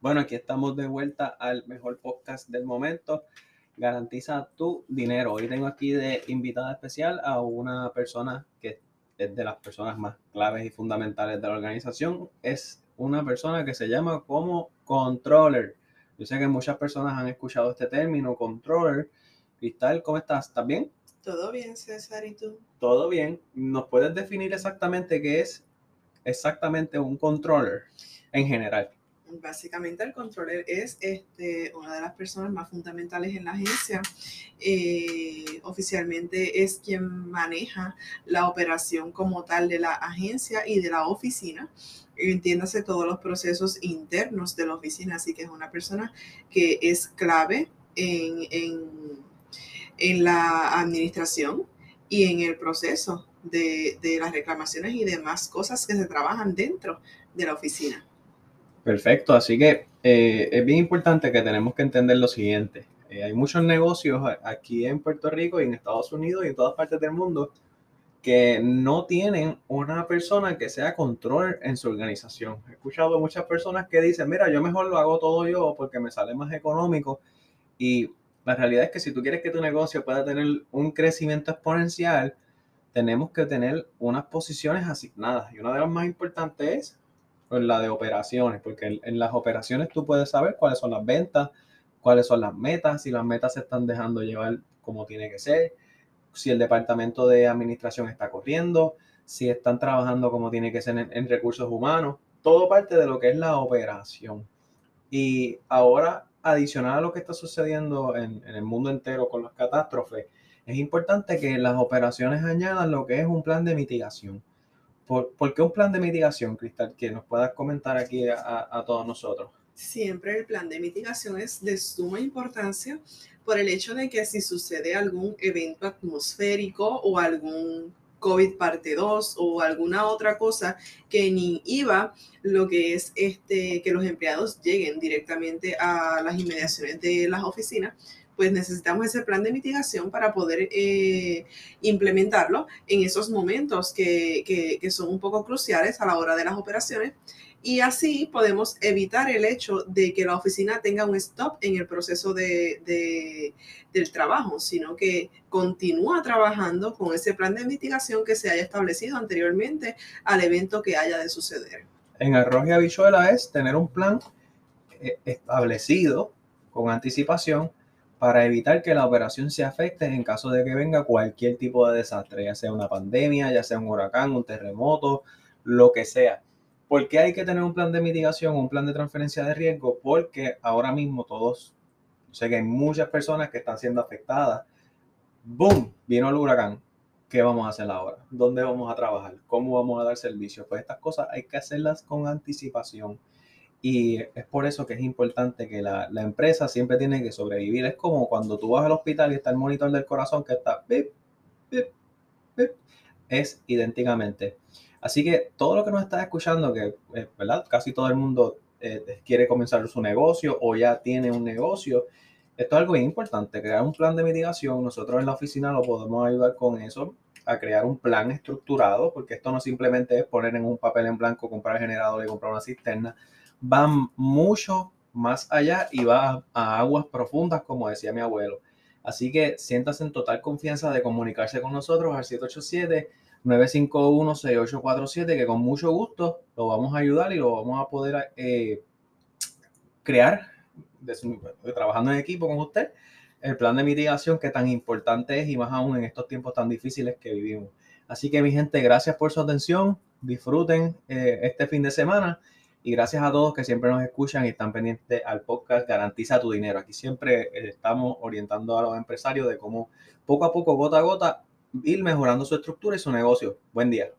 Bueno, aquí estamos de vuelta al mejor podcast del momento. Garantiza tu dinero. Hoy tengo aquí de invitada especial a una persona que es de las personas más claves y fundamentales de la organización. Es una persona que se llama como controller. Yo sé que muchas personas han escuchado este término, controller. Cristal, ¿cómo estás? ¿Estás bien? Todo bien, César, ¿y tú? Todo bien. ¿Nos puedes definir exactamente qué es exactamente un controller en general? Básicamente el controller es este, una de las personas más fundamentales en la agencia. Eh, oficialmente es quien maneja la operación como tal de la agencia y de la oficina. Entiéndase todos los procesos internos de la oficina, así que es una persona que es clave en, en, en la administración y en el proceso de, de las reclamaciones y demás cosas que se trabajan dentro de la oficina. Perfecto, así que eh, es bien importante que tenemos que entender lo siguiente. Eh, hay muchos negocios aquí en Puerto Rico y en Estados Unidos y en todas partes del mundo que no tienen una persona que sea control en su organización. He escuchado muchas personas que dicen, mira, yo mejor lo hago todo yo porque me sale más económico. Y la realidad es que si tú quieres que tu negocio pueda tener un crecimiento exponencial, tenemos que tener unas posiciones asignadas. Y una de las más importantes es pues, la de operaciones, porque en, las operaciones tú puedes saber cuáles son las ventas, cuáles son las metas, si las metas se están dejando llevar como tiene que ser, si el departamento de administración está corriendo, si están trabajando como tiene que ser en, recursos humanos, todo parte de lo que es la operación. Y ahora, adicional a lo que está sucediendo en, en el mundo entero con las catástrofes, es importante que las operaciones añadan lo que es un plan de mitigación. ¿Por, qué un plan de mitigación, Cristal? Que nos puedas comentar aquí a, todos nosotros. Siempre el plan de mitigación es de suma importancia por el hecho de que si sucede algún evento atmosférico o algún COVID parte 2 o alguna otra cosa que ni iba lo que es este que los empleados lleguen directamente a las inmediaciones de las oficinas, pues necesitamos ese plan de mitigación para poder eh, implementarlo en esos momentos que, son un poco cruciales a la hora de las operaciones. Y así podemos evitar el hecho de que la oficina tenga un stop en el proceso de, del trabajo, sino que continúa trabajando con ese plan de mitigación que se haya establecido anteriormente al evento que haya de suceder. En arroz y habichuela es tener un plan eh, establecido con anticipación para evitar que la operación se afecte en caso de que venga cualquier tipo de desastre, ya sea una pandemia, ya sea un huracán, un terremoto, lo que sea. ¿Por qué hay que tener un plan de mitigación, un plan de transferencia de riesgo? Porque ahora mismo todos, sé que hay muchas personas que están siendo afectadas. ¡Boom! Vino el huracán. ¿Qué vamos a hacer ahora? ¿Dónde vamos a trabajar? ¿Cómo vamos a dar servicio? Pues estas cosas hay que hacerlas con anticipación. Y es por eso que es importante que la, empresa siempre tiene que sobrevivir. Es como cuando tú vas al hospital y está el monitor del corazón que está es idénticamente. Así que todo lo que nos está escuchando, que eh, ¿verdad? casi todo el mundo eh, quiere comenzar su negocio o ya tiene un negocio, esto es algo bien importante, crear un plan de mitigación. Nosotros en la oficina lo podemos ayudar con eso, a crear un plan estructurado, porque esto no simplemente es poner en un papel en blanco, comprar el generador y comprar una cisterna va mucho más allá y va a, aguas profundas, como decía mi abuelo. Así que siéntase en total confianza de comunicarse con nosotros al 787-951-6847, que con mucho gusto lo vamos a ayudar y lo vamos a poder eh, crear, trabajando en equipo con usted, el plan de mitigación que tan importante es y más aún en estos tiempos tan difíciles que vivimos. Así que mi gente, gracias por su atención, disfruten eh, este fin de semana y gracias a todos que siempre nos escuchan y están pendientes al podcast Garantiza tu dinero. Aquí siempre eh, estamos orientando a los empresarios de cómo poco a poco, gota a gota, ir mejorando su estructura y su negocio. Buen día.